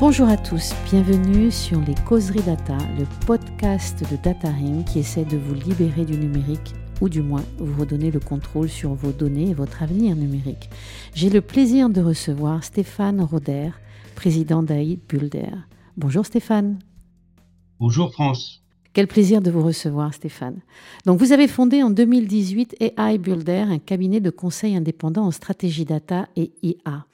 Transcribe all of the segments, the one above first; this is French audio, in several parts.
Bonjour à tous, bienvenue sur les Causeries Data, le podcast de Data Ring qui essaie de vous libérer du numérique ou du moins vous redonner le contrôle sur vos données et votre avenir numérique. J'ai le plaisir de recevoir Stéphane Roder, président d'AID Bulder. Bonjour Stéphane. Bonjour France. Quel plaisir de vous recevoir Stéphane. Donc vous avez fondé en 2018 AI Builder, un cabinet de conseil indépendant en stratégie data et IA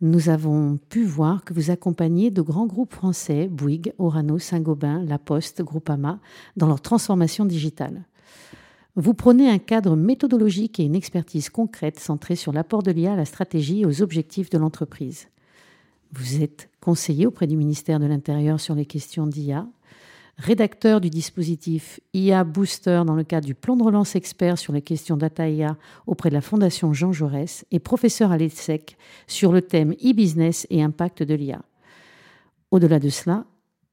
nous avons pu voir que vous accompagnez de grands groupes français, Bouygues, Orano, Saint-Gobain, La Poste, Groupama, dans leur transformation digitale. Vous prenez un cadre méthodologique et une expertise concrète centrée sur l'apport de l'IA à la stratégie et aux objectifs de l'entreprise. Vous êtes conseiller auprès du ministère de l'Intérieur sur les questions d'IA, rédacteur du dispositif IA Booster dans le cadre du plan de relance expert sur les questions data IA auprès de la Fondation Jean Jaurès et professeur à l'ESSEC sur le thème e-business et impact de l'IA. Au-delà de cela,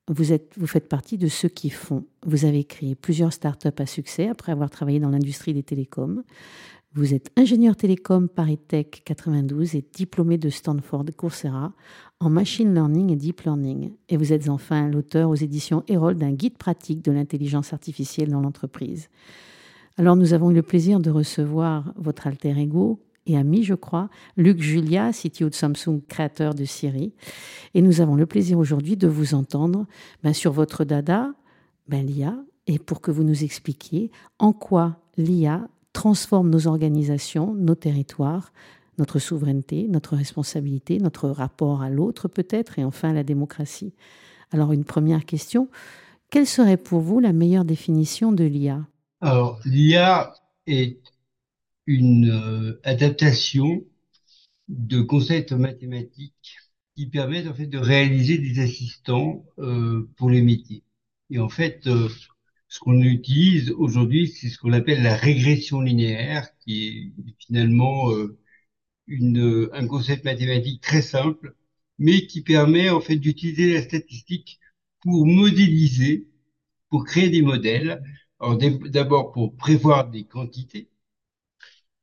vous, vous faites partie de ceux qui font. Vous avez créé plusieurs startups à succès après avoir travaillé dans l'industrie des télécoms. Vous êtes ingénieur télécom Paris Tech 92 et diplômé de Stanford Coursera en machine learning et deep learning. Et vous êtes enfin l'auteur aux éditions Herald d'un guide pratique de l'intelligence artificielle dans l'entreprise. Alors nous avons eu le plaisir de recevoir votre alter ego et ami, je crois, Luc Julia, CTO de Samsung, créateur de Siri. Et nous avons le plaisir aujourd'hui de vous entendre ben, sur votre dada, ben, l'IA, et pour que vous nous expliquiez en quoi l'IA transforme nos organisations, nos territoires, notre souveraineté, notre responsabilité, notre rapport à l'autre peut-être, et enfin la démocratie. Alors une première question, quelle serait pour vous la meilleure définition de l'IA Alors l'IA est une euh, adaptation de concepts mathématiques qui permettent en fait de réaliser des assistants euh, pour les métiers. Et en fait, euh, ce qu'on utilise aujourd'hui, c'est ce qu'on appelle la régression linéaire, qui est finalement euh, une, un concept mathématique très simple, mais qui permet en fait d'utiliser la statistique pour modéliser, pour créer des modèles. D'abord pour prévoir des quantités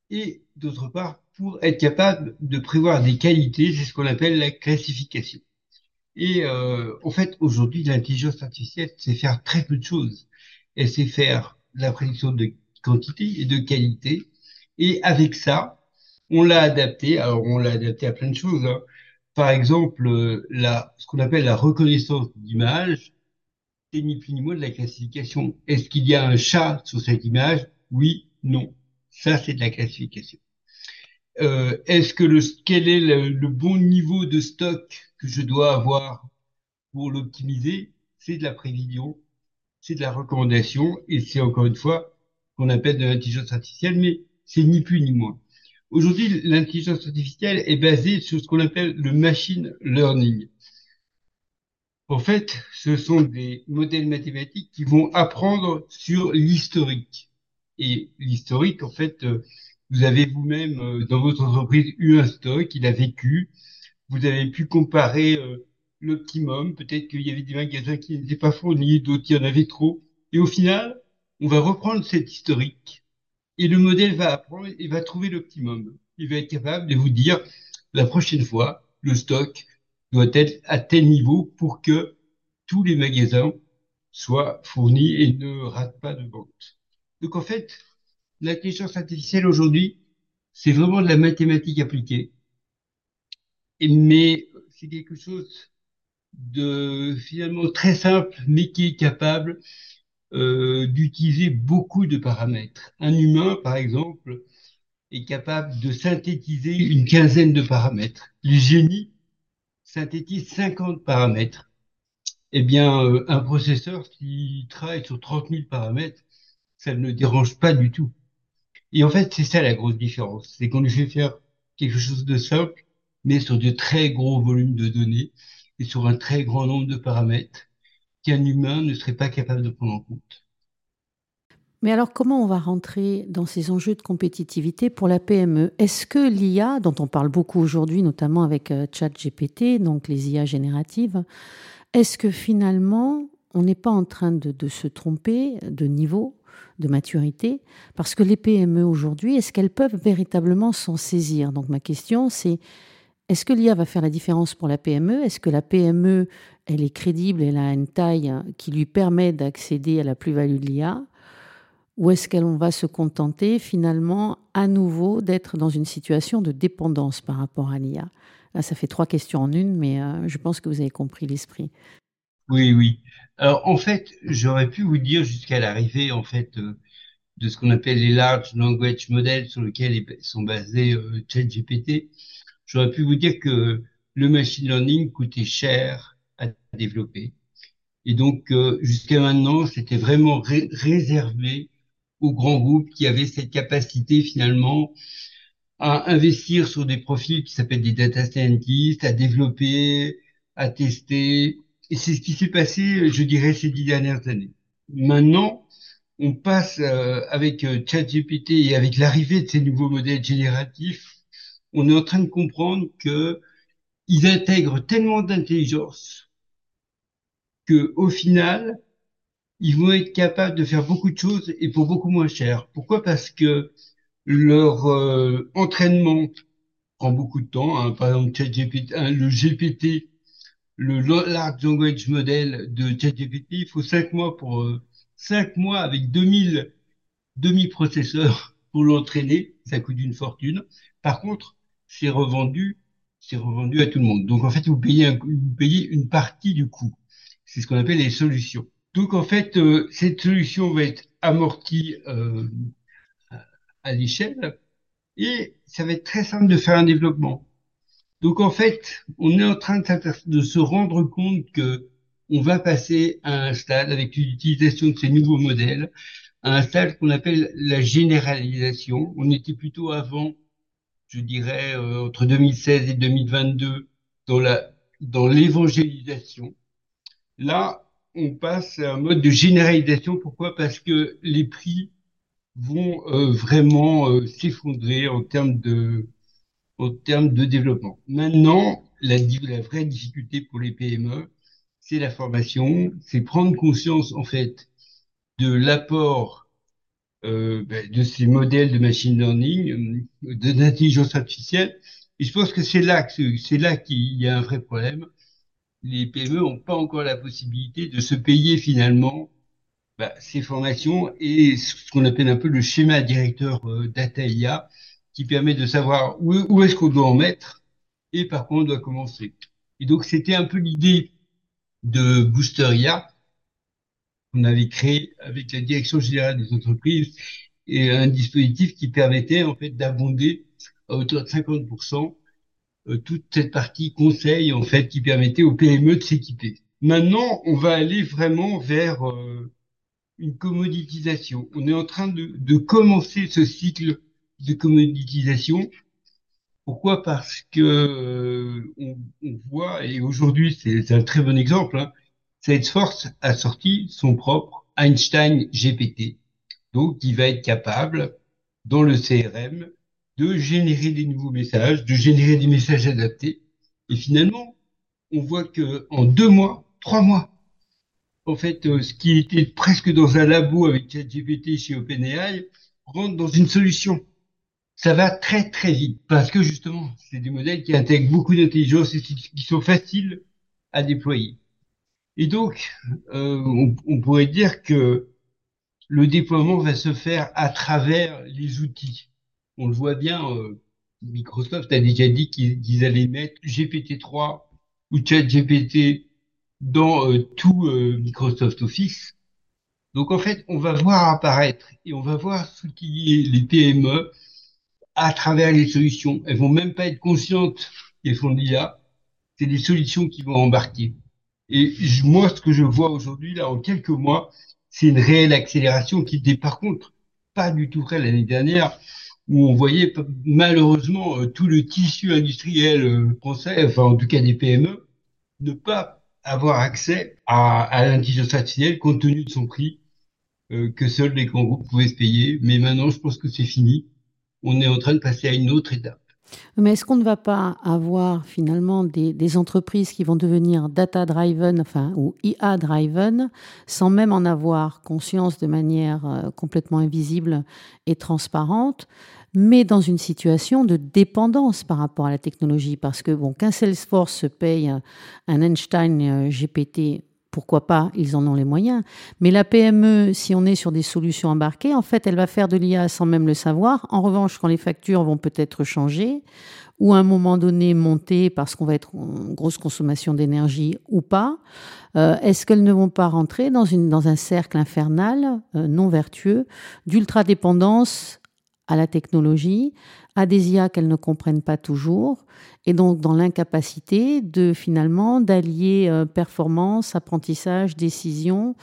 et d'autre part pour être capable de prévoir des qualités, c'est ce qu'on appelle la classification. Et euh, en fait, aujourd'hui, l'intelligence artificielle sait faire très peu de choses elle sait faire la prédiction de quantité et de qualité. Et avec ça, on l'a adapté. Alors, on l'a adapté à plein de choses. Hein. Par exemple, euh, la, ce qu'on appelle la reconnaissance d'image, c'est ni plus ni moins de la classification. Est-ce qu'il y a un chat sur cette image? Oui, non. Ça, c'est de la classification. Euh, est-ce que le, quel est le, le, bon niveau de stock que je dois avoir pour l'optimiser? C'est de la prévision c'est de la recommandation et c'est encore une fois qu'on appelle de l'intelligence artificielle, mais c'est ni plus ni moins. Aujourd'hui, l'intelligence artificielle est basée sur ce qu'on appelle le machine learning. En fait, ce sont des modèles mathématiques qui vont apprendre sur l'historique. Et l'historique, en fait, euh, vous avez vous-même euh, dans votre entreprise eu un stock, il a vécu, vous avez pu comparer euh, l'optimum. Peut-être qu'il y avait des magasins qui n'étaient pas fournis, d'autres qui en avaient trop. Et au final, on va reprendre cette historique et le modèle va apprendre et va trouver l'optimum. Il va être capable de vous dire la prochaine fois, le stock doit être à tel niveau pour que tous les magasins soient fournis et ne ratent pas de vente. Donc en fait, l'intelligence artificielle aujourd'hui, c'est vraiment de la mathématique appliquée. Mais c'est quelque chose de finalement très simple, mais qui est capable euh, d'utiliser beaucoup de paramètres. Un humain, par exemple, est capable de synthétiser une quinzaine de paramètres. Le génie synthétise 50 paramètres. Eh bien, euh, un processeur qui travaille sur 30 000 paramètres, ça ne dérange pas du tout. Et en fait, c'est ça la grosse différence. C'est qu'on lui fait faire quelque chose de simple, mais sur de très gros volumes de données et sur un très grand nombre de paramètres qu'un humain ne serait pas capable de prendre en compte. Mais alors, comment on va rentrer dans ces enjeux de compétitivité pour la PME Est-ce que l'IA, dont on parle beaucoup aujourd'hui, notamment avec euh, ChatGPT, donc les IA génératives, est-ce que finalement, on n'est pas en train de, de, se tromper de niveau, de maturité? Parce que les PME aujourd'hui, est-ce qu'elles peuvent véritablement s'en saisir? Donc ma question, c'est Est-ce que l'IA va faire la différence pour la PME Est-ce que la PME, elle est crédible, elle a une taille qui lui permet d'accéder à la plus-value de l'IA Ou est-ce qu'elle va se contenter finalement à nouveau d'être dans une situation de dépendance par rapport à l'IA Là, ça fait trois questions en une, mais euh, je pense que vous avez compris l'esprit. Oui, oui. En fait, j'aurais pu vous dire jusqu'à l'arrivée, en fait, euh, de ce qu'on appelle les large language models sur lesquels sont basés euh, ChatGPT, j'aurais pu vous dire que le machine learning coûtait cher à développer. Et donc, euh, jusqu'à maintenant, c'était vraiment réservé aux grands groupes qui avaient cette capacité finalement à investir sur des profils qui s'appellent des data scientists, à développer, à tester. Et c'est ce qui s'est passé, je dirais, ces dix dernières années. Maintenant, on passe euh, avec euh, ChatGPT et avec l'arrivée de ces nouveaux modèles génératifs, on est en train de comprendre que ils intègrent tellement d'intelligence que au final, ils vont être capables de faire beaucoup de choses et pour beaucoup moins cher. Pourquoi? Parce que leur euh, entraînement prend beaucoup de temps. Hein. Par exemple, hein, le GPT, le Large Language Model de ChatGPT, il faut cinq mois pour euh, cinq mois avec 2000 demi-processeurs pour l'entraîner. Ça coûte une fortune. Par contre, c'est revendu, c'est revendu à tout le monde. Donc en fait, vous payez, un, vous payez une partie du coût. C'est ce qu'on appelle les solutions. Donc en fait, euh, cette solution va être amortie euh, à l'échelle et ça va être très simple de faire un développement. Donc en fait, on est en train de, se rendre compte que on va passer à un stade avec l'utilisation de ces nouveaux modèles, à un stade qu'on appelle la généralisation. On était plutôt avant, je dirais, euh, entre 2016 et 2022 dans la dans l'évangélisation. Là, on passe à un mode de généralisation. Pourquoi? Parce que les prix vont euh, vraiment euh, s'effondrer en termes de en termes de développement. Maintenant, la, la vraie difficulté pour les PME, c'est la formation, c'est prendre conscience en fait de l'apport euh, ben, de ces modèles de machine learning, euh, de l'intelligence artificielle. Et je pense que c'est là que c'est là qu'il y a un vrai problème. Les PME n'ont pas encore la possibilité de se payer finalement bah, ces formations et ce qu'on appelle un peu le schéma directeur euh, data IA qui permet de savoir où, où est-ce qu'on doit en mettre et par quoi on doit commencer. Et donc c'était un peu l'idée de Booster IA qu'on avait créé avec la direction générale des entreprises et un dispositif qui permettait en fait d'abonder à hauteur de 50% euh, toute cette partie conseil en fait qui permettait aux PME de s'équiper. Maintenant, on va aller vraiment vers euh, une commoditisation. On est en train de, commencer ce cycle de commoditisation. Pourquoi? Parce que euh, on, on, voit, et aujourd'hui c'est un très bon exemple, hein, Salesforce a sorti son propre Einstein GPT, donc qui va être capable, dans le CRM, de générer des nouveaux messages, de générer des messages adaptés. Et finalement, on voit que en deux mois, trois mois, en fait, euh, ce qui était presque dans un labo avec ChatGPT chez OpenAI rentre dans une solution. Ça va très très vite parce que justement, c'est des modèles qui intègrent beaucoup d'intelligence et qui sont faciles à déployer. Et donc, euh, on, on, pourrait dire que le déploiement va se faire à travers les outils. On le voit bien, euh, Microsoft a déjà dit qu'ils allaient mettre GPT-3 ou ChatGPT dans euh, tout euh, Microsoft Office. Donc en fait, on va voir apparaître et on va voir est les PME à travers les solutions. Elles vont même pas être conscientes qu'elles font l'IA. C'est des solutions qui vont embarquer. Et moi, ce que je vois aujourd'hui, là, en quelques mois, c'est une réelle accélération qui était par contre pas du tout vrai l'année dernière, où on voyait malheureusement euh, tout le tissu industriel français, enfin en tout cas des PME, ne pas avoir accès à, à l'intelligence artificielle compte tenu de son prix euh, que seuls les grands groupes pouvaient se payer. Mais maintenant, je pense que c'est fini. On est en train de passer à une autre étape. Mais est-ce qu'on ne va pas avoir finalement des, entreprises qui vont devenir data-driven, enfin, ou IA-driven, sans même en avoir conscience de manière euh, complètement invisible et transparente, mais dans une situation de dépendance par rapport à la technologie? Parce que bon, qu'un Salesforce se paye un Einstein euh, GPT pourquoi pas, ils en ont les moyens. Mais la PME, si on est sur des solutions embarquées, en fait, elle va faire de l'IA sans même le savoir. En revanche, quand les factures vont peut-être changer, ou à un moment donné monter parce qu'on va être en grosse consommation d'énergie ou pas, euh, est-ce qu'elles ne vont pas rentrer dans, un cercle infernal, euh, non vertueux, d'ultra-dépendance à la technologie, à des IA qu'elles ne comprennent pas toujours, et donc dans l'incapacité de finalement d'allier euh, performance, apprentissage, décision,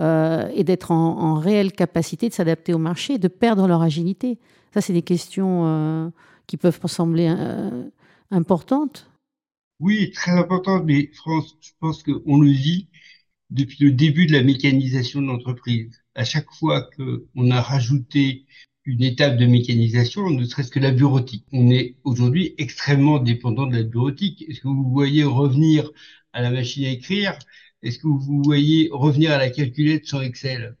euh, et d'être en, réelle capacité de s'adapter au marché de perdre leur agilité. Ça, c'est des questions euh, qui peuvent sembler importantes. Oui, très importantes, mais France, je pense qu'on le vit depuis le début de la mécanisation de l'entreprise. À chaque fois qu'on a rajouté une étape de mécanisation, ne serait-ce que la bureautique. On est aujourd'hui extrêmement dépendant de la bureautique. Est-ce que vous voyez revenir à la machine à écrire? Est-ce que vous voyez revenir à la calculette sur Excel?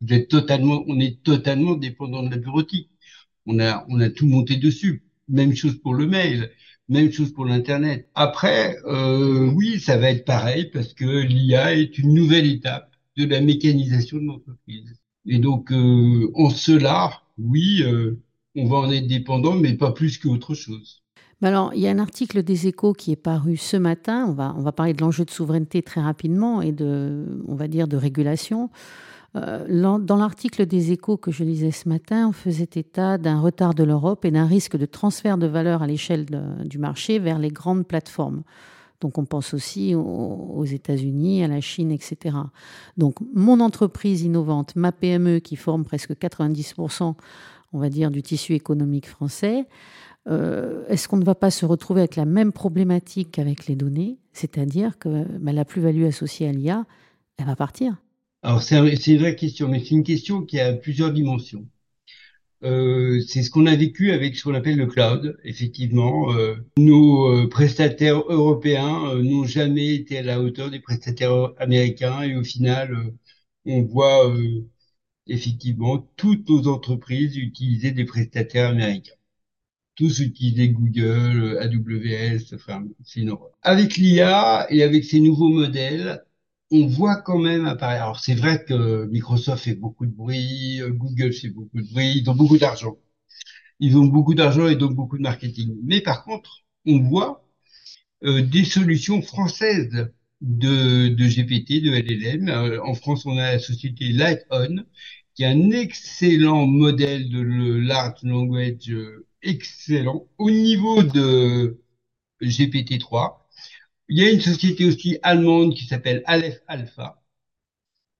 Vous êtes totalement, on est totalement dépendant de la bureautique. On a, on a tout monté dessus. Même chose pour le mail, même chose pour l'internet. Après, euh, oui, ça va être pareil parce que l'IA est une nouvelle étape de la mécanisation de l'entreprise. Et donc, euh, en cela, oui, euh, on va en être dépendant, mais pas plus qu'autre chose. alors, il y a un article des Échos qui est paru ce matin. On va, parler de l'enjeu de souveraineté très rapidement et de régulation. Euh, dans l'article des Échos que je lisais ce matin, on faisait état d'un retard de l'Europe et d'un risque de transfert de valeur à l'échelle du marché vers les grandes plateformes. Donc on pense aussi aux, États-Unis, à la Chine, etc. Donc mon entreprise innovante, ma PME qui forme presque 90%, on va dire, du tissu économique français, euh, est-ce qu'on ne va pas se retrouver avec la même problématique qu'avec les données? C'est-à-dire que bah, la plus-value associée à l'IA, elle va partir. Alors c'est une vraie question, mais c'est une question qui a plusieurs dimensions. Euh, c'est ce qu'on a vécu avec ce qu'on appelle le cloud. Effectivement, euh, nos euh, prestataires européens n'ont jamais été à la hauteur des prestataires américains et au final, on voit effectivement toutes nos entreprises utiliser des prestataires américains. Tous utiliser Google, AWS, enfin, c'est une Avec l'IA et avec ces nouveaux modèles, on voit quand même apparaître. Alors c'est vrai que Microsoft fait beaucoup de bruit, euh, Google fait beaucoup de bruit, ils ont beaucoup d'argent. Ils ont beaucoup d'argent et donc beaucoup de marketing. Mais par contre, on voit euh, des solutions françaises de, GPT, de LLM. Euh, en France, on a la société LightOn, qui est un excellent modèle de large language excellent au niveau de GPT-3 il y a une société aussi allemande qui s'appelle Aleph Alpha.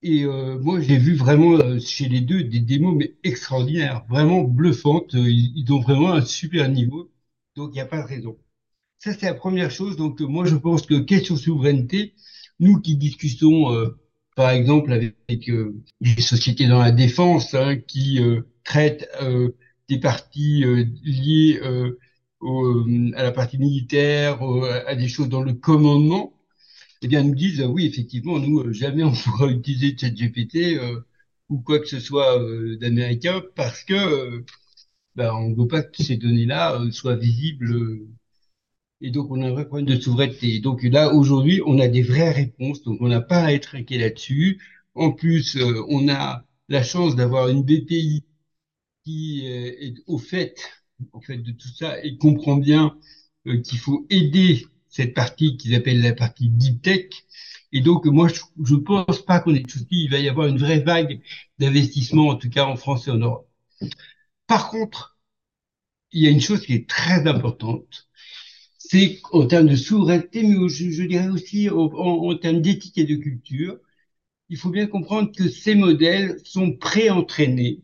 Et euh, moi, j'ai vu vraiment euh, chez les deux des démos mais extraordinaires, vraiment bluffantes. Euh, ils, ont vraiment un super niveau, donc il n'y a pas de raison. Ça, c'est la première chose. Donc moi, je pense que question souveraineté, nous qui discutons, par exemple, avec des sociétés dans la défense hein, qui traitent des parties liées euh, à la partie militaire, à des choses dans le commandement, eh bien, nous disent, oui, effectivement, nous, euh, jamais on pourra utiliser ChatGPT euh, ou quoi que ce soit euh, d'américain parce que ben, on ne veut pas que ces données-là soient visibles. et donc, on a un vrai problème de souveraineté. donc là, aujourd'hui, on a des vraies réponses, donc on n'a pas à être inquiet là-dessus. En plus, on a la chance d'avoir une BPI qui est au fait en fait de tout ça et comprend bien euh, qu'il faut aider cette partie qu'ils appellent la partie deep tech. Et donc moi je, je pense pas qu'on de soucis. Il va y avoir une vraie vague d'investissement en tout cas en France et en Europe. Par contre, il y a une chose qui est très importante, c'est en termes de souveraineté, mais je, dirais aussi en, en termes d'éthique et de culture, il faut bien comprendre que ces modèles sont pré-entraînés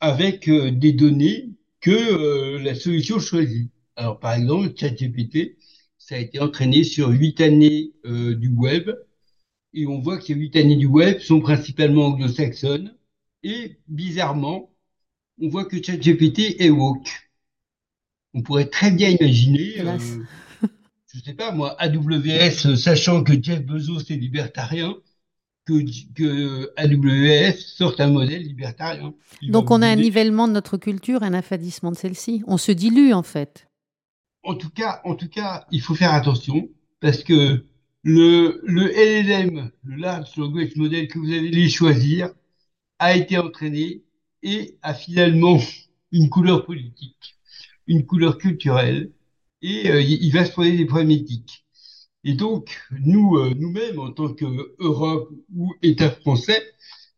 avec euh, des données que euh, la solution choisie. Alors, par exemple, ChatGPT, ça a été entraîné sur huit années euh, du web, et on voit que ces huit années du web sont principalement anglo-saxonnes, et bizarrement, on voit que ChatGPT est woke. On pourrait très bien imaginer, euh, je sais pas moi, AWS, sachant que Jeff Bezos est libertarien, que, que AWS sorte un modèle libertarien. Donc on a un nivellement de notre culture, un affadissement de celle-ci. On se dilue en fait. En tout cas, en tout cas, il faut faire attention parce que le, le LLM, le Large Language Model que vous allez choisir, a été entraîné et a finalement une couleur politique, une couleur culturelle, et euh, il va se poser des problèmes éthiques. Et donc, nous, euh, nous-mêmes, en tant qu'Europe ou État français,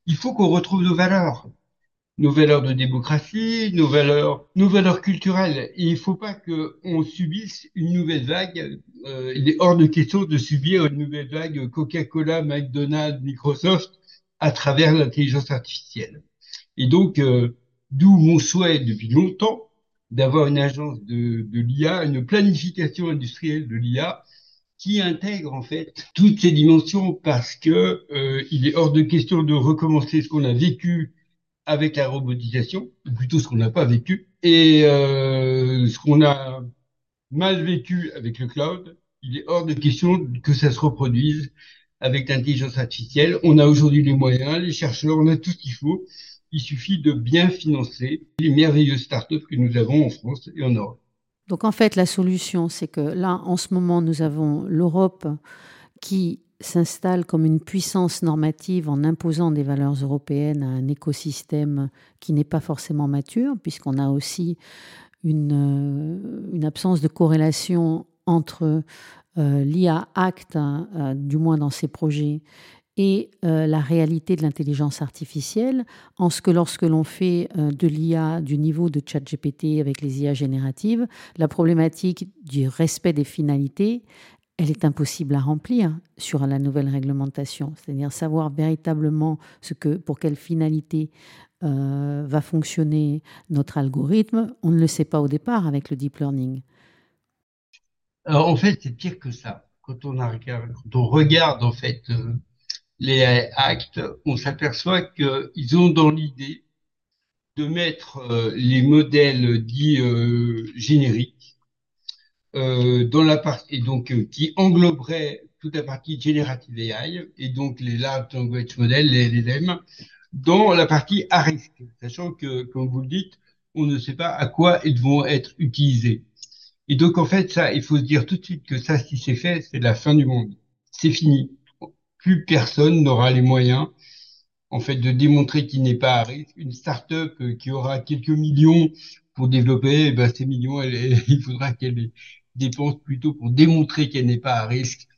il faut qu'on retrouve nos valeurs, nos valeurs de démocratie, nos valeurs, nos valeurs culturelles. Et il ne faut pas qu'on subisse une nouvelle vague. Euh, il est hors de question de subir une nouvelle vague Coca-Cola, McDonald's, Microsoft à travers l'intelligence artificielle. Et donc, euh, d'où mon souhait depuis longtemps d'avoir une agence de, de l'IA, une planification industrielle de l'IA qui intègre en fait toutes ces dimensions parce que euh, il est hors de question de recommencer ce qu'on a vécu avec la robotisation, ou plutôt ce qu'on n'a pas vécu, et euh, ce qu'on a mal vécu avec le cloud, il est hors de question que ça se reproduise avec l'intelligence artificielle. On a aujourd'hui les moyens, les chercheurs, on a tout ce qu'il faut. Il suffit de bien financer les merveilleuses startups que nous avons en France et en Europe. Donc en fait, la solution, c'est que là, en ce moment, nous avons l'Europe qui s'installe comme une puissance normative en imposant des valeurs européennes à un écosystème qui n'est pas forcément mature, puisqu'on a aussi une, euh, absence de corrélation entre euh, l'IA Act, euh, du moins dans ses projets, et euh, la réalité de l'intelligence artificielle, en ce que lorsque l'on fait de l'IA du niveau de ChatGPT avec les IA génératives, la problématique du respect des finalités, elle est impossible à remplir sur la nouvelle réglementation, c'est-à-dire savoir véritablement ce que, pour quelle finalité va fonctionner notre algorithme, on ne le sait pas au départ avec le deep learning. En fait, c'est pire que ça. Quand on, a, quand on regarde en fait euh, les actes, on s'aperçoit qu'ils ont dans l'idée de mettre euh, les modèles dits euh, génériques dans la partie et donc qui engloberait toute la partie générative AI et donc les large language models, les LLM, dans la partie à risque, sachant que, comme vous le dites, on ne sait pas à quoi ils vont être utilisés. Et donc, en fait, ça, il faut se dire tout de suite que ça, si c'est fait, c'est la fin du monde. C'est fini. Plus personne n'aura les moyens, en fait, de démontrer qu'il n'est pas à risque. Une start-up euh, qui aura quelques millions pour développer, eh ben, ces millions, il faudra qu'elle dépense plutôt pour démontrer qu'elle n'est pas à risque.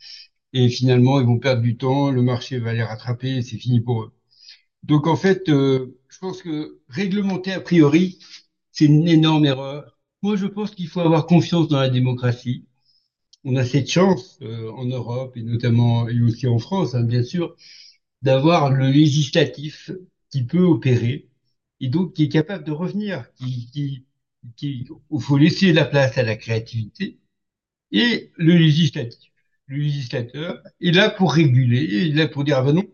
Et finalement, ils vont perdre du temps, le marché va les rattraper c'est fini pour eux. Donc, en fait, euh, je pense que réglementer a priori, c'est une énorme erreur moi, je pense qu'il faut avoir confiance dans la démocratie. On a cette chance euh, en Europe et notamment et aussi en France, hein, bien sûr, d'avoir le législatif qui peut opérer et donc qui est capable de revenir, qui, qui, il faut laisser la place à la créativité et le législatif. Le législateur est là pour réguler, il est là pour dire ah ben non,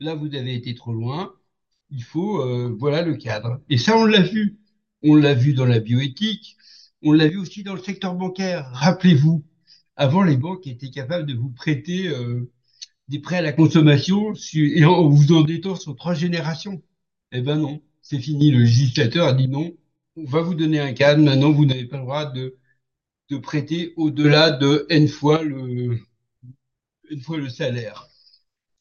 là vous avez été trop loin, il faut euh, voilà le cadre. Et ça on l'a vu, on l'a vu dans la bioéthique, on l'a vu aussi dans le secteur bancaire. Rappelez-vous, avant, les banques étaient capables de vous prêter euh, des prêts à la consommation et en vous endettant sur trois générations. Eh ben non, c'est fini. Le législateur a dit non, on va vous donner un cadre. Maintenant, vous n'avez pas le droit de, de prêter au-delà de n fois le, n fois le salaire.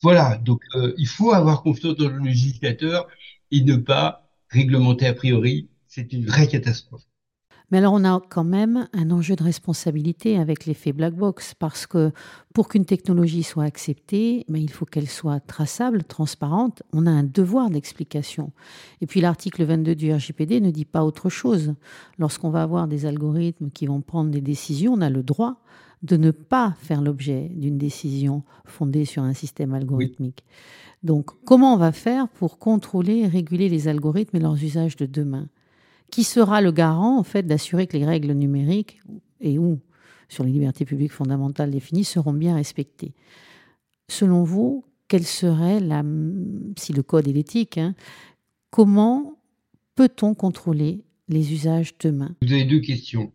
Voilà, donc euh, il faut avoir confiance dans le législateur et ne pas réglementer a priori. C'est une vraie catastrophe. Mais alors on a quand même un enjeu de responsabilité avec l'effet black box, parce que pour qu'une technologie soit acceptée, mais il faut qu'elle soit traçable, transparente. On a un devoir d'explication. Et puis l'article 22 du RGPD ne dit pas autre chose. Lorsqu'on va avoir des algorithmes qui vont prendre des décisions, on a le droit de ne pas faire l'objet d'une décision fondée sur un système algorithmique. Donc, comment on va faire pour contrôler et réguler les algorithmes et leurs usages de demain? Qui sera le garant en fait d'assurer que les règles numériques et ou sur les libertés publiques fondamentales définies seront bien respectées? Selon vous, quelle serait la, si le code est l'éthique, hein, comment peut-on contrôler les usages demain Vous avez deux questions.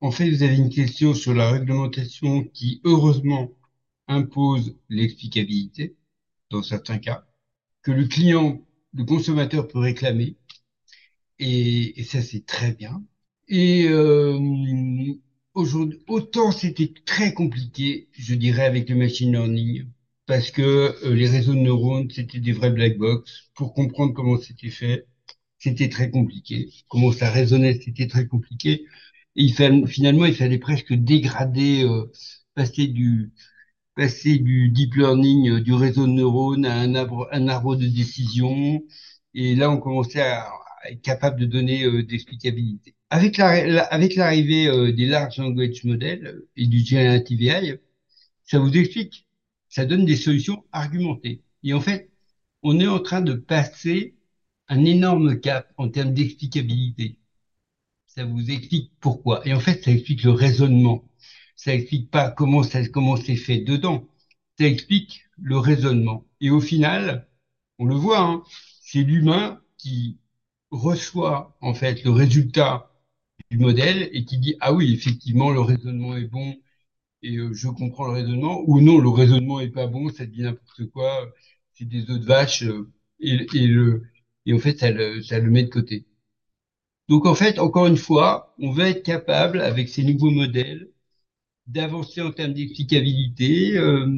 En fait, vous avez une question sur la réglementation qui, heureusement, impose l'explicabilité dans certains cas, que le client, le consommateur peut réclamer, et, et ça c'est très bien. Et euh, aujourd'hui, autant c'était très compliqué, je dirais, avec le machine learning, parce que euh, les réseaux de neurones, c'était des vrais black box. Pour comprendre comment c'était fait, c'était très compliqué. Comment ça résonnait, c'était très compliqué. Et il fallait, finalement, il fallait presque dégrader, euh, passer du passer du deep learning, euh, du réseau de neurones à un arbre, un arbre de décision. Et là, on commençait à, être capable de donner euh, d'explicabilité. Avec la, avec l'arrivée euh, des large language models et du generative AI, ça vous explique. Ça donne des solutions argumentées. Et en fait, on est en train de passer un énorme cap en termes d'explicabilité. Ça vous explique pourquoi. Et en fait, ça explique le raisonnement. Ça explique pas comment ça, comment c'est fait dedans. Ça explique le raisonnement. Et au final, on le voit, hein, c'est l'humain qui reçoit en fait le résultat du modèle et qui dit ah oui effectivement le raisonnement est bon et euh, je comprends le raisonnement ou non le raisonnement est pas bon ça dit n'importe quoi c'est des œufs de vache euh, et, et, le et en fait ça le, ça le met de côté. Donc en fait encore une fois on va être capable avec ces nouveaux modèles d'avancer en termes d'explicabilité euh,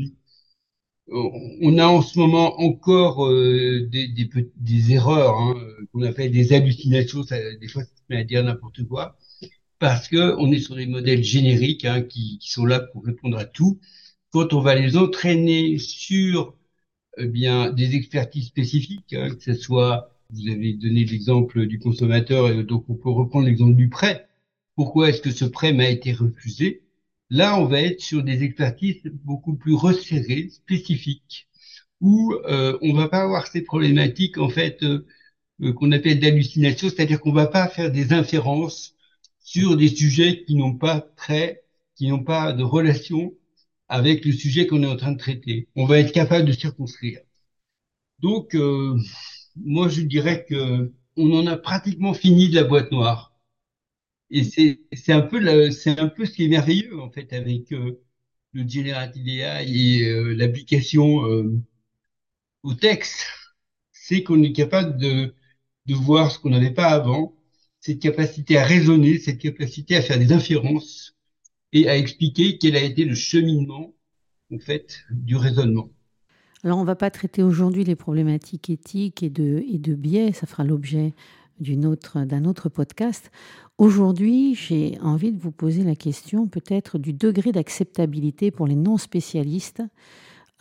on a en ce moment encore euh, des, des, des, erreurs hein, qu'on appelle des hallucinations, ça, des fois ça se met à dire n'importe quoi, parce que on est sur des modèles génériques hein, qui, qui, sont là pour répondre à tout. Quand on va les entraîner sur eh bien des expertises spécifiques, hein, que ce soit, vous avez donné l'exemple du consommateur, et donc on peut reprendre l'exemple du prêt. Pourquoi est-ce que ce prêt m'a été refusé? Là, on va être sur des expertises beaucoup plus resserrées, spécifiques, où euh, on va pas avoir ces problématiques en fait euh, euh, qu'on appelle d'hallucination, c'est-à-dire qu'on va pas faire des inférences sur des sujets qui n'ont pas très, qui n'ont pas de relation avec le sujet qu'on est en train de traiter. On va être capable de circonscrire. Donc, euh, moi, je dirais que on en a pratiquement fini de la boîte noire. Et c'est un peu un peu ce qui est merveilleux en fait avec euh, le generative AI et euh, l'application euh, au texte, c'est qu'on est capable de de voir ce qu'on n'avait pas avant, cette capacité à raisonner, cette capacité à faire des inférences et à expliquer quel a été le cheminement en fait du raisonnement. Alors on ne va pas traiter aujourd'hui les problématiques éthiques et de, et de biais, ça fera l'objet d'un autre, podcast. Aujourd'hui, j'ai envie de vous poser la question peut-être du degré d'acceptabilité pour les non-spécialistes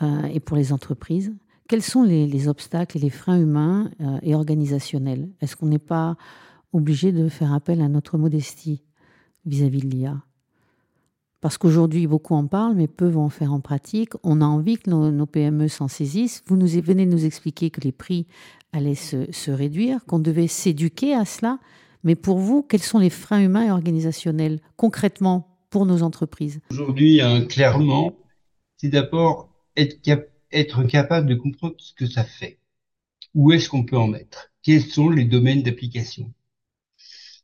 euh, et pour les entreprises. Quels sont les, obstacles et les freins humains euh, et organisationnels? Est-ce qu'on n'est pas obligé de faire appel à notre modestie vis-à-vis de l'IA parce qu'aujourd'hui, beaucoup en parlent, mais peu vont en faire en pratique. On a envie que nos, PME s'en saisissent. Vous nous venez nous expliquer que les prix allaient se, réduire, qu'on devait s'éduquer à cela. Mais pour vous, quels sont les freins humains et organisationnels concrètement pour nos entreprises? Aujourd'hui, clairement, c'est d'abord être capable de comprendre ce que ça fait. Où est-ce qu'on peut en mettre? Quels sont les domaines d'application?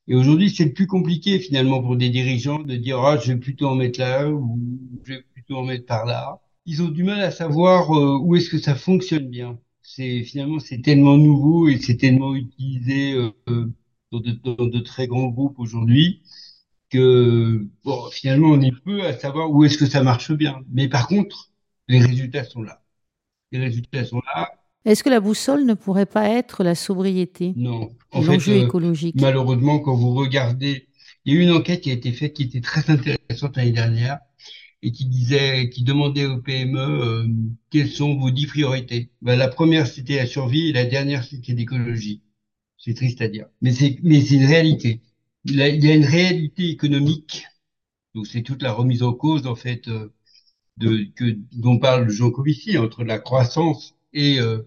Et aujourd'hui, c'est le plus compliqué finalement pour des dirigeants de dire ah je vais plutôt en mettre là ou je vais plutôt en mettre par là. Ils ont du mal à savoir euh, où est-ce que ça fonctionne bien. C'est finalement c'est tellement nouveau et c'est tellement utilisé euh, dans de, très grands groupes aujourd'hui que bon, finalement on est peu à savoir où est-ce que ça marche bien. Mais par contre, les résultats sont là. Les résultats sont là. Est-ce que la boussole ne pourrait pas être la sobriété Non. L'enjeu euh, écologique? Malheureusement, quand vous regardez, il y a eu une enquête qui a été faite qui était très intéressante l'année dernière et qui disait, qui demandait aux PME euh, quelles sont vos dix priorités? Ben, la première c'était la survie et la dernière c'était l'écologie. C'est triste à dire. Mais c'est, mais c'est une réalité. Il, y a une réalité économique. Donc c'est toute la remise en cause, en fait, euh, de, que, dont parle Jean Covici, entre la croissance et, euh,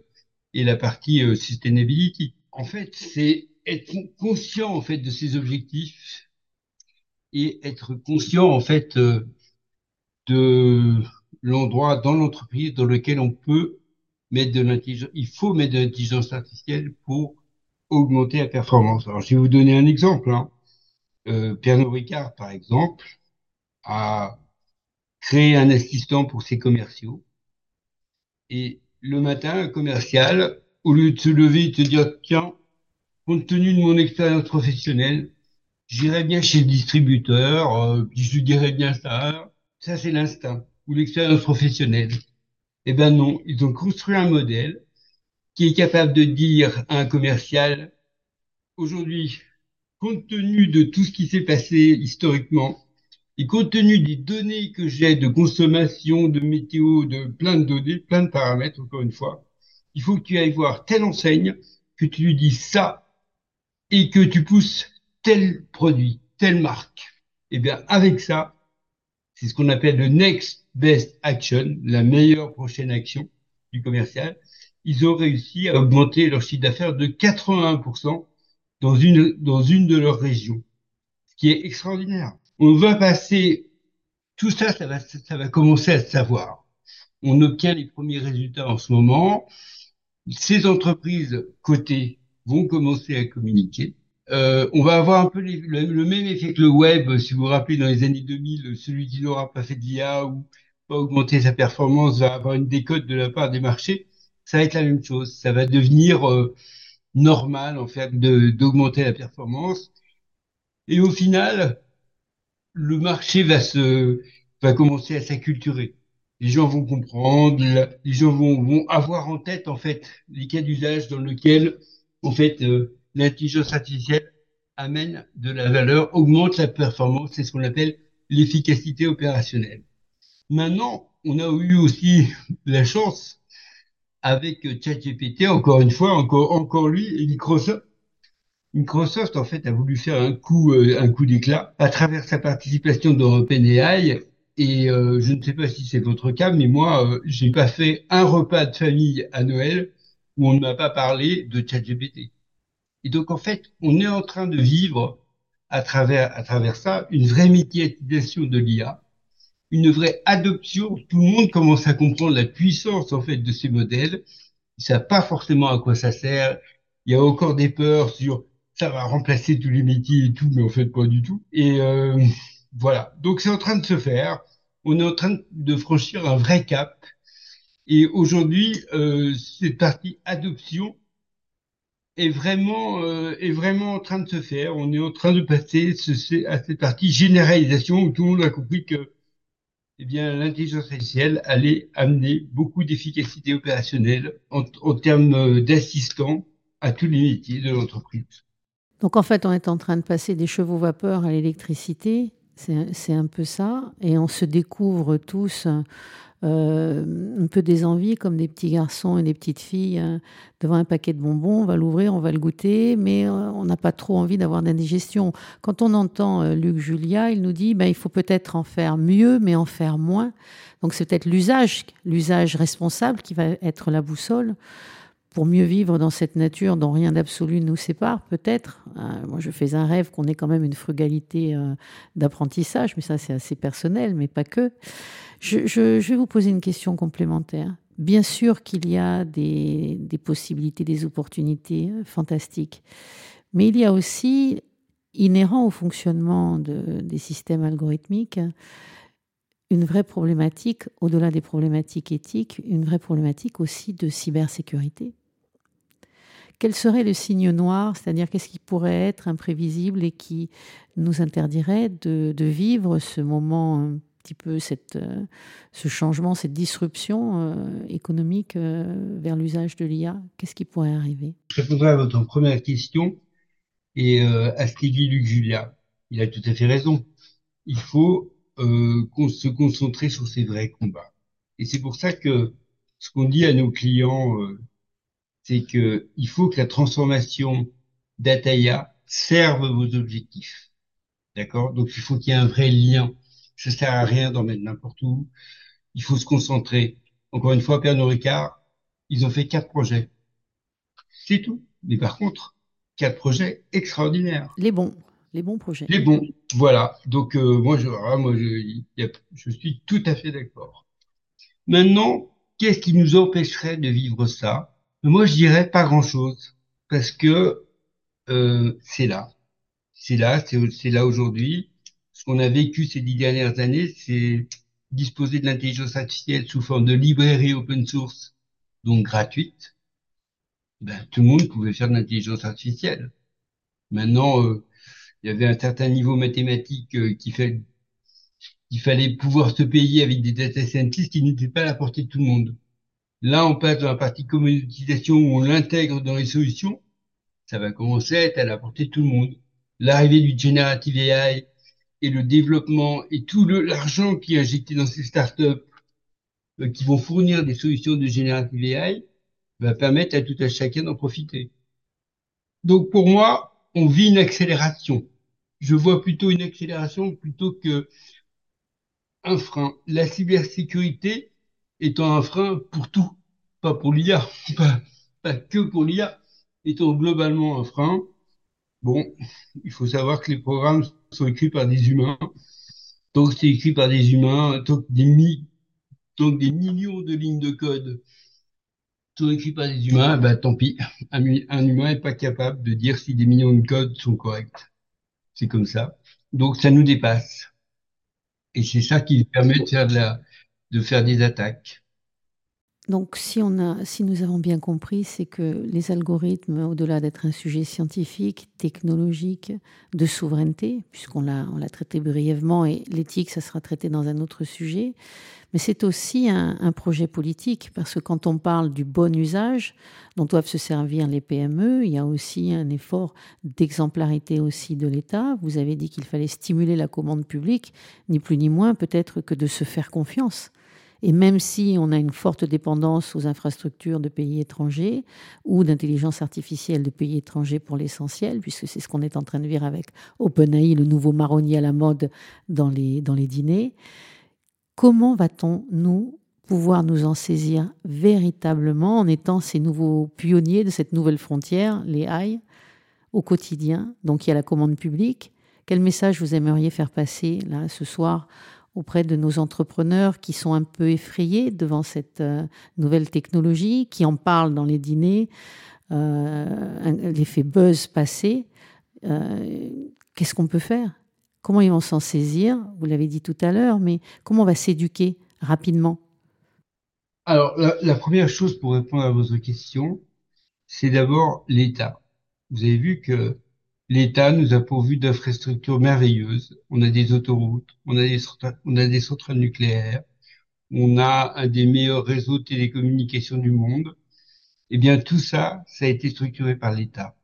et la partie euh, sustainability. En fait, c'est être conscient, en fait, de ces objectifs et être conscient, en fait, de l'endroit dans l'entreprise dans lequel on peut mettre de l'intelligence, il faut mettre de l'intelligence artificielle pour augmenter la performance. Alors, je vais vous donner un exemple. Hein. euh, Ricard, par exemple, a créé un assistant pour ses commerciaux. Et le matin, un commercial, au lieu de se lever et de se dire, tiens, compte tenu de mon expérience professionnelle, j'irai bien chez le distributeur, euh, puis je lui bien ça. Ça, c'est l'instinct ou l'expérience professionnelle. Eh ben non, ils ont construit un modèle qui est capable de dire à un commercial, aujourd'hui, compte tenu de tout ce qui s'est passé historiquement, et compte tenu des données que j'ai de consommation, de météo, de plein de données, plein de paramètres, encore une fois, il faut que tu ailles voir telle enseigne, que tu lui dises ça, et que tu pousses tel produit, telle marque. Eh bien, avec ça, c'est ce qu'on appelle le next best action, la meilleure prochaine action du commercial. Ils ont réussi à augmenter leur chiffre d'affaires de 81% dans une, dans une de leurs régions. Ce qui est extraordinaire. On va passer, tout ça, ça va, ça va commencer à se savoir. On obtient les premiers résultats en ce moment. Ces entreprises cotées vont commencer à communiquer. Euh, on va avoir un peu le, même effet que le web, si vous vous rappelez, dans les années 2000, celui qui n'aura pas fait de l'IA ou pas augmenter sa performance va avoir une décote de la part des marchés. Ça va être la même chose. Ça va devenir euh, normal, en fait, d'augmenter la performance. Et au final, le marché va se, va commencer à s'acculturer. Les gens vont comprendre, les gens vont, vont avoir en tête, en fait, les cas d'usage dans lesquels, en fait, euh, l'intelligence artificielle amène de la valeur, augmente la performance, c'est ce qu'on appelle l'efficacité opérationnelle. Maintenant, on a eu aussi la chance avec ChatGPT, encore une fois, encore, encore lui, Microsoft. Microsoft, en fait, a voulu faire un coup, euh, un coup d'éclat à travers sa participation dans OpenAI. Et euh, je ne sais pas si c'est votre cas, mais moi, euh, j'ai pas fait un repas de famille à Noël où on ne m'a pas parlé de ChatGPT. Et donc, en fait, on est en train de vivre à travers, à travers ça une vraie médiatisation de l'IA, une vraie adoption. Tout le monde commence à comprendre la puissance, en fait, de ces modèles. Ils savent pas forcément à quoi ça sert. Il y a encore des peurs sur ça va remplacer tous les métiers et tout, mais en fait pas du tout. Et euh, voilà. Donc c'est en train de se faire. On est en train de franchir un vrai cap. Et aujourd'hui, euh, cette partie adoption est vraiment euh, est vraiment en train de se faire. On est en train de passer à cette partie généralisation où tout le monde a compris que eh bien l'intelligence artificielle allait amener beaucoup d'efficacité opérationnelle en, en termes euh, d'assistants à tous les métiers de l'entreprise. Donc en fait, on est en train de passer des chevaux vapeur à l'électricité. C'est un peu ça. Et on se découvre tous euh, un peu des envies, comme des petits garçons et des petites filles, euh, devant un paquet de bonbons. On va l'ouvrir, on va le goûter, mais euh, on n'a pas trop envie d'avoir d'indigestion. Quand on entend Luc Julia, il nous dit ben, il faut peut-être en faire mieux, mais en faire moins. Donc c'est peut-être l'usage, l'usage responsable qui va être la boussole pour mieux vivre dans cette nature dont rien d'absolu nous sépare, peut-être. moi, je fais un rêve qu'on ait quand même une frugalité d'apprentissage, mais ça, c'est assez personnel, mais pas que. Je, vais vous poser une question complémentaire. Bien sûr qu'il y a des, possibilités, des opportunités euh, fantastiques, mais il y a aussi, inhérent au fonctionnement des systèmes algorithmiques, une vraie problématique, au-delà des problématiques éthiques, une vraie problématique aussi de cybersécurité. Quel serait le signe noir, c'est-à-dire qu'est-ce qui pourrait être imprévisible et qui nous interdirait de, vivre ce moment petit peu euh, ce changement, cette disruption euh, économique euh, vers l'usage de l'IA Qu'est-ce qui pourrait arriver? Je répondrai à votre première question et à dit Luc Julia. Il a tout à fait raison. Il faut se concentrer sur ces vrais combats. Et c'est pour ça que ce qu'on dit à nos clients, c'est que il faut que la transformation d'Ataya serve vos objectifs. D'accord? Donc il faut qu'il y ait un vrai lien ça sert à rien d'en mettre n'importe où. Il faut se concentrer. Encore une fois, Pernod Ricard, ils ont fait quatre projets. C'est tout. Mais par contre, quatre projets extraordinaires. Les bons, les bons projets. Les bons, voilà. Donc euh, moi, je, ah, moi, je, je suis tout à fait d'accord. Maintenant, qu'est-ce qui nous empêcherait de vivre ça? Moi, je dirais pas grand-chose, parce que euh, c'est là. c'est là, c'est là aujourd'hui. Ce qu'on a vécu ces dix dernières années, c'est disposer de l'intelligence artificielle sous forme de librairie open source, donc gratuite. Ben, tout le monde pouvait faire de l'intelligence artificielle. Maintenant, euh, il y avait un certain niveau mathématique euh, qui fait il fallait pouvoir se payer avec des data scientists qui n'étaient pas à la portée de tout le monde. Là, on passe dans la partie commoditisation où on l'intègre dans les solutions. Ça va commencer à être à la portée de tout le monde. L'arrivée du generative AI et le développement et tout l'argent qui est injecté dans ces startups euh, qui vont fournir des solutions de generative AI va permettre à tout à chacun d'en profiter. Donc pour moi, on vit une accélération. Je vois plutôt une accélération plutôt que un frein. La cybersécurité étant un frein pour tout, pas pour l'IA, pas, que pour l'IA, étant globalement un frein. Bon, il faut savoir que les programmes sont écrits par des humains. Donc c'est écrit par des humains, donc des, donc des millions de lignes de code sont écrits par des humains, bah tant pis. Un, un humain n'est pas capable de dire si des millions de codes sont corrects. C'est comme ça. Donc ça nous dépasse. Et c'est ça qui permet de faire, de, la, de faire des attaques. Donc, si, on a, si nous avons bien compris, c'est que les algorithmes, au-delà d'être un sujet scientifique, technologique, de souveraineté, puisqu'on l'a, on l'a traité brièvement, et l'éthique, ça sera traité dans un autre sujet, mais c'est aussi un, un, projet politique, parce que quand on parle du bon usage dont doivent se servir les PME, il y a aussi un effort d'exemplarité aussi de l'État. Vous avez dit qu'il fallait stimuler la commande publique, ni plus ni moins peut-être que de se faire confiance. Et même si on a une forte dépendance aux infrastructures de pays étrangers ou d'intelligence artificielle de pays étrangers pour l'essentiel, puisque c'est ce qu'on est en train de vivre avec OpenAI, le nouveau marronnier à la mode dans les, dans les dîners, comment va-t-on, nous, pouvoir nous en saisir véritablement en étant ces nouveaux pionniers de cette nouvelle frontière, les AI, au quotidien? Donc il y a la commande publique. Quel message vous aimeriez faire passer là ce soir auprès de nos entrepreneurs qui sont un peu effrayés devant cette euh, nouvelle technologie, qui en parlent dans les dîners, euh, l'effet buzz passé. Euh, qu'est-ce qu'on peut faire? Comment ils vont s'en saisir? Vous l'avez dit tout à l'heure, mais comment on va s'éduquer rapidement? Alors, la, la, première chose pour répondre à votre question, c'est d'abord l'État. Vous avez vu que L'État nous a pourvu d'infrastructures merveilleuses. On a des autoroutes, on a des, on a des centrales nucléaires, on a un des meilleurs réseaux de télécommunications du monde. Eh bien, tout ça, ça a été structuré par l'État.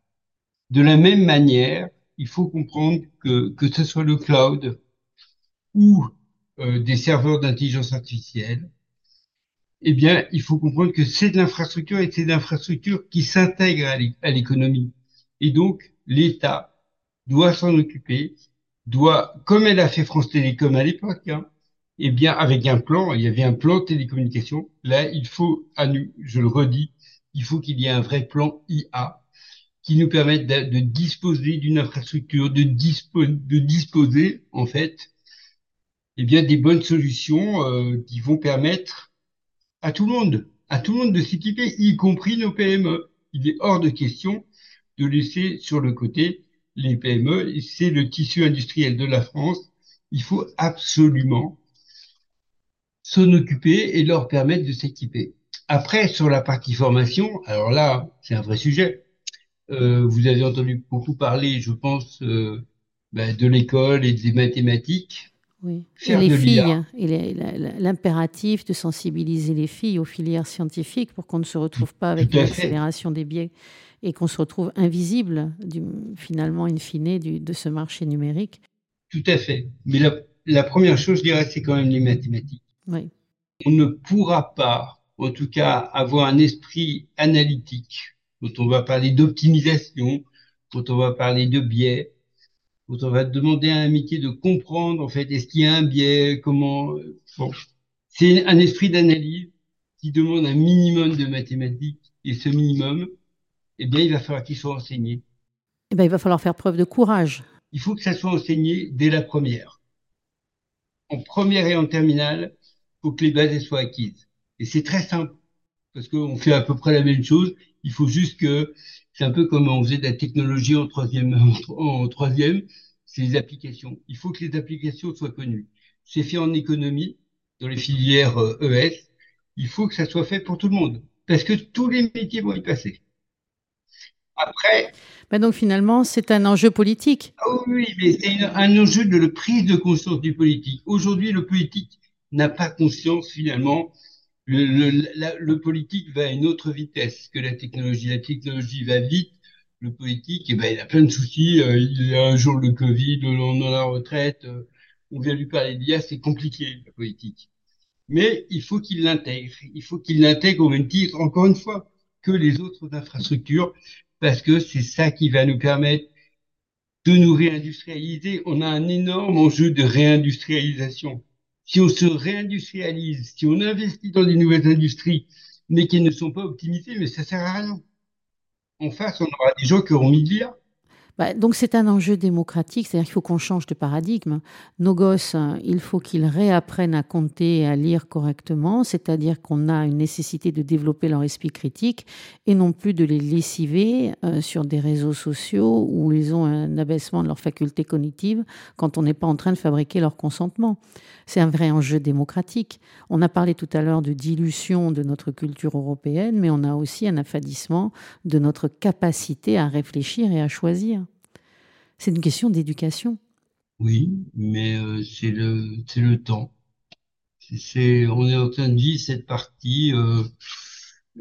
De la même manière, il faut comprendre que que ce soit le cloud ou euh, des serveurs d'intelligence artificielle, eh bien, il faut comprendre que c'est de l'infrastructure et c'est de l'infrastructure qui s'intègre à l'économie. Et donc, l'État doit s'en occuper, doit, comme elle a fait France Télécom à l'époque, hein, eh bien, avec un plan, il y avait un plan télécommunication. Là, il faut, à nous, je le redis, il faut qu'il y ait un vrai plan IA qui nous permette de, disposer d'une infrastructure, de, de disposer, en fait, eh bien, des bonnes solutions euh, qui vont permettre à tout le monde, à tout le monde de s'équiper, y compris nos PME. Il est hors de question de laisser sur le côté les PME. C'est le tissu industriel de la France. Il faut absolument s'en occuper et leur permettre de s'équiper. Après, sur la partie formation, alors là, c'est un vrai sujet. Euh, vous avez entendu beaucoup parler, je pense, euh, ben, de l'école et des mathématiques. Oui. et les filles, et l'impératif de sensibiliser les filles aux filières scientifiques pour qu'on ne se retrouve pas avec l'accélération des biais et qu'on se retrouve invisible, du, finalement, in fine, du, de ce marché numérique. Tout à fait. Mais la, la première chose, je dirais, c'est quand même les mathématiques. Oui. On ne pourra pas, en tout cas, avoir un esprit analytique quand on va parler d'optimisation, quand on va parler de biais, quand on va demander à un métier de comprendre, en fait, est-ce qu'il y a un biais, comment... Bon. C'est un esprit d'analyse qui demande un minimum de mathématiques, et ce minimum, eh bien, il va falloir qu'il soit enseigné. Eh bien, il va falloir faire preuve de courage. Il faut que ça soit enseigné dès la première. En première et en terminale, il faut que les bases soient acquises. Et c'est très simple, parce qu'on fait à peu près la même chose. Il faut juste que c'est un peu comme on faisait de la technologie en troisième, en troisième, c'est les applications. Il faut que les applications soient connues. C'est fait en économie, dans les filières ES. Euh, e Il faut que ça soit fait pour tout le monde, parce que tous les métiers vont y passer. Après. Mais donc finalement, c'est un enjeu politique. Ah oui, mais c'est un enjeu de la prise de conscience du politique. Aujourd'hui, le politique n'a pas conscience finalement. Le, politique va à une autre vitesse que la technologie. La technologie va vite. Le politique, eh ben, il a plein de soucis. Euh, il y a un jour le Covid, le lendemain la retraite. Euh, on vient lui parler d'IA, c'est compliqué, la politique. Mais il faut qu'il l'intègre. Il faut qu'il l'intègre au même titre, encore une fois, que les autres infrastructures parce que c'est ça qui va nous permettre de nous réindustrialiser. On a un énorme enjeu de réindustrialisation. Si on se réindustrialise, si on investit dans des nouvelles industries, mais qui ne sont pas optimisées, mais ça sert à rien. En face, on aura des gens qui auront mis de l'IA. Bah, donc c'est un enjeu démocratique, c'est-à-dire qu'il faut qu'on change de paradigme. Nos gosses, il faut qu'ils réapprennent à compter et à lire correctement, c'est-à-dire qu'on a une nécessité de développer leur esprit critique et non plus de les lessiver euh, sur des réseaux sociaux où ils ont un abaissement de leurs facultés cognitives quand on n'est pas en train de fabriquer leur consentement. C'est un vrai enjeu démocratique. On a parlé tout à l'heure de dilution de notre culture européenne, mais on a aussi un affadissement de notre capacité à réfléchir et à choisir. C'est une question d'éducation. Oui, mais euh, c'est le, c'est le temps. On est en train de vivre cette partie. Euh,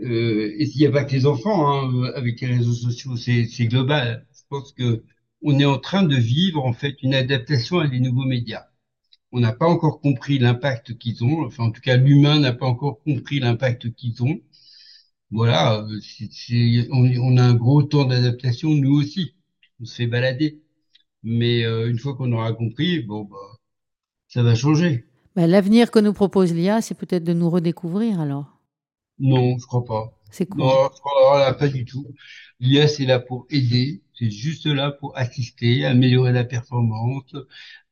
euh, et il n'y a pas que les enfants hein, avec les réseaux sociaux, c'est, global. Je pense que on est en train de vivre en fait une adaptation à des nouveaux médias. On n'a pas encore compris l'impact qu'ils ont. Enfin, en tout cas, l'humain n'a pas encore compris l'impact qu'ils ont. Voilà, on a un gros temps d'adaptation, nous aussi. On se fait balader. Mais euh, une fois qu'on aura compris, bon, bah, ça va changer. Bah, l'avenir que nous propose l'IA, c'est peut-être de nous redécouvrir alors Non, je crois pas. C'est quoi? Non, je crois pas du tout. L'IA, c'est là pour aider, c'est juste là pour assister, améliorer la performance,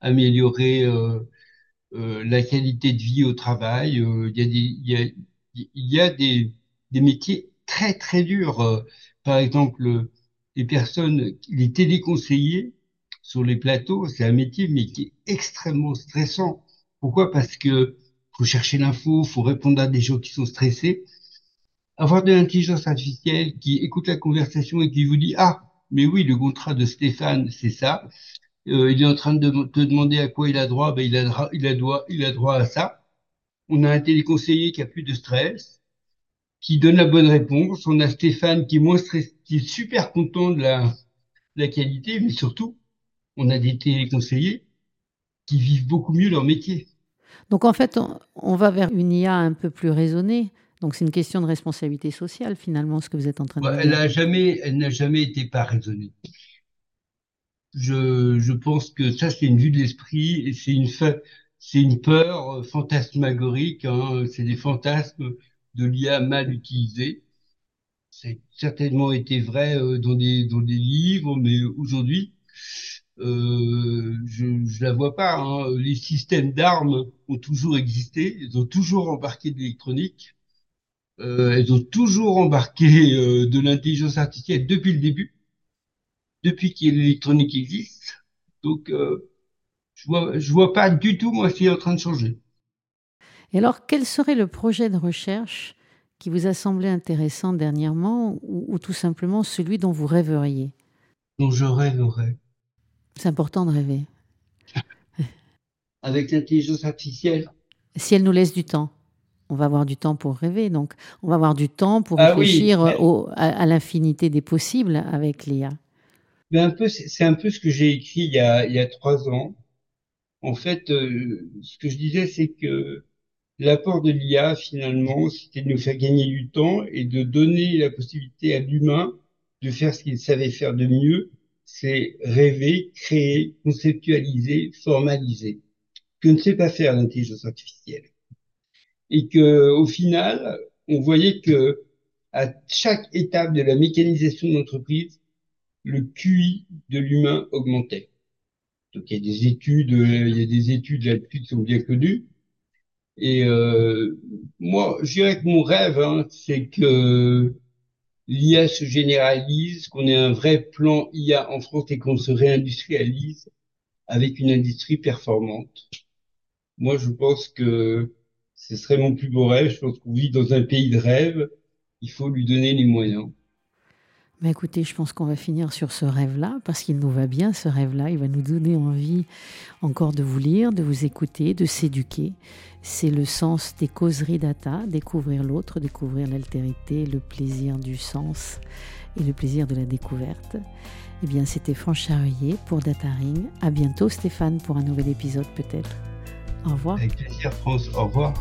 améliorer euh, euh, la qualité de vie au travail. Il y a des, y a, y a des, des métiers très très durs. par exemple, les personnes, les téléconseillers, sur les plateaux, c'est un métier mais qui est extrêmement stressant. Pourquoi? Parce que faut chercher l'info, faut répondre à des gens qui sont stressés. Avoir de l'intelligence artificielle qui écoute la conversation et qui vous dit ah mais oui le contrat de Stéphane c'est ça. Euh, il est en train de te demander à quoi il a droit, ben il a il a droit il a droit à ça. On a un téléconseiller qui a plus de stress, qui donne la bonne réponse. On a Stéphane qui est moins stressé, qui est super content de la, de la qualité, mais surtout on a des téléconseillers qui vivent beaucoup mieux leur métier. Donc en fait, on, va vers une IA un peu plus raisonnée. Donc c'est une question de responsabilité sociale finalement, ce que vous êtes en train de dire. Elle n'a jamais, elle n'a jamais été pas raisonnée. Je, pense que ça c'est une vue de l'esprit et c'est une c'est une peur fantasmagorique. Hein. c'est des fantasmes de l'IA mal utilisés. C'est certainement été vrai euh, dans des dans des livres, mais aujourd'hui euh, je, je la vois pas. Hein. Les systèmes d'armes ont toujours existé, ils ont toujours embarqué de l'électronique, euh, elles ont toujours embarqué euh, de l'intelligence artificielle depuis le début, depuis que l'électronique existe. Donc, euh, je vois, je vois pas du tout moi ce qui est en train de changer. Et alors, quel serait le projet de recherche qui vous a semblé intéressant dernièrement, ou, ou tout simplement celui dont vous rêveriez? Dont je rêverais. C'est important de rêver. Avec l'intelligence artificielle. Si elle nous laisse du temps, on va avoir du temps pour rêver. Donc, on va avoir du temps pour ah réfléchir à, l'infinité des possibles avec l'IA. c'est un peu ce que j'ai écrit il y, a, il y a trois ans. En fait, euh, ce que je disais, c'est que l'apport de l'IA, finalement, c'était de nous faire gagner du temps et de donner la possibilité à l'humain de faire ce qu'il savait faire de mieux, c'est rêver, créer, conceptualiser, formaliser, que ne sait pas faire l'intelligence artificielle. Et que, au final, on voyait que à chaque étape de la mécanisation de l'entreprise, le QI de l'humain augmentait. Donc il y a des études, il y a des études là-dessus qui sont bien connues. Et euh, moi, je dirais que mon rêve, hein, c'est que l'IA se généralise, qu'on ait un vrai plan IA en France et qu'on se réindustrialise avec une industrie performante. Moi, je pense que ce serait mon plus beau rêve. Je pense qu'on vit dans un pays de rêve. Il faut lui donner les moyens. Mais écoutez, je pense qu'on va finir sur ce rêve-là, parce qu'il nous va bien, ce rêve-là. Il va nous donner envie encore de vous lire, de vous écouter, de s'éduquer. C'est le sens des causeries data, découvrir l'autre, découvrir l'altérité, le plaisir du sens et le plaisir de la découverte. Eh bien, c'était Franche Charrier pour Data Ring. À bientôt, Stéphane, pour un nouvel épisode peut-être. Au revoir. Avec plaisir, France. Au revoir.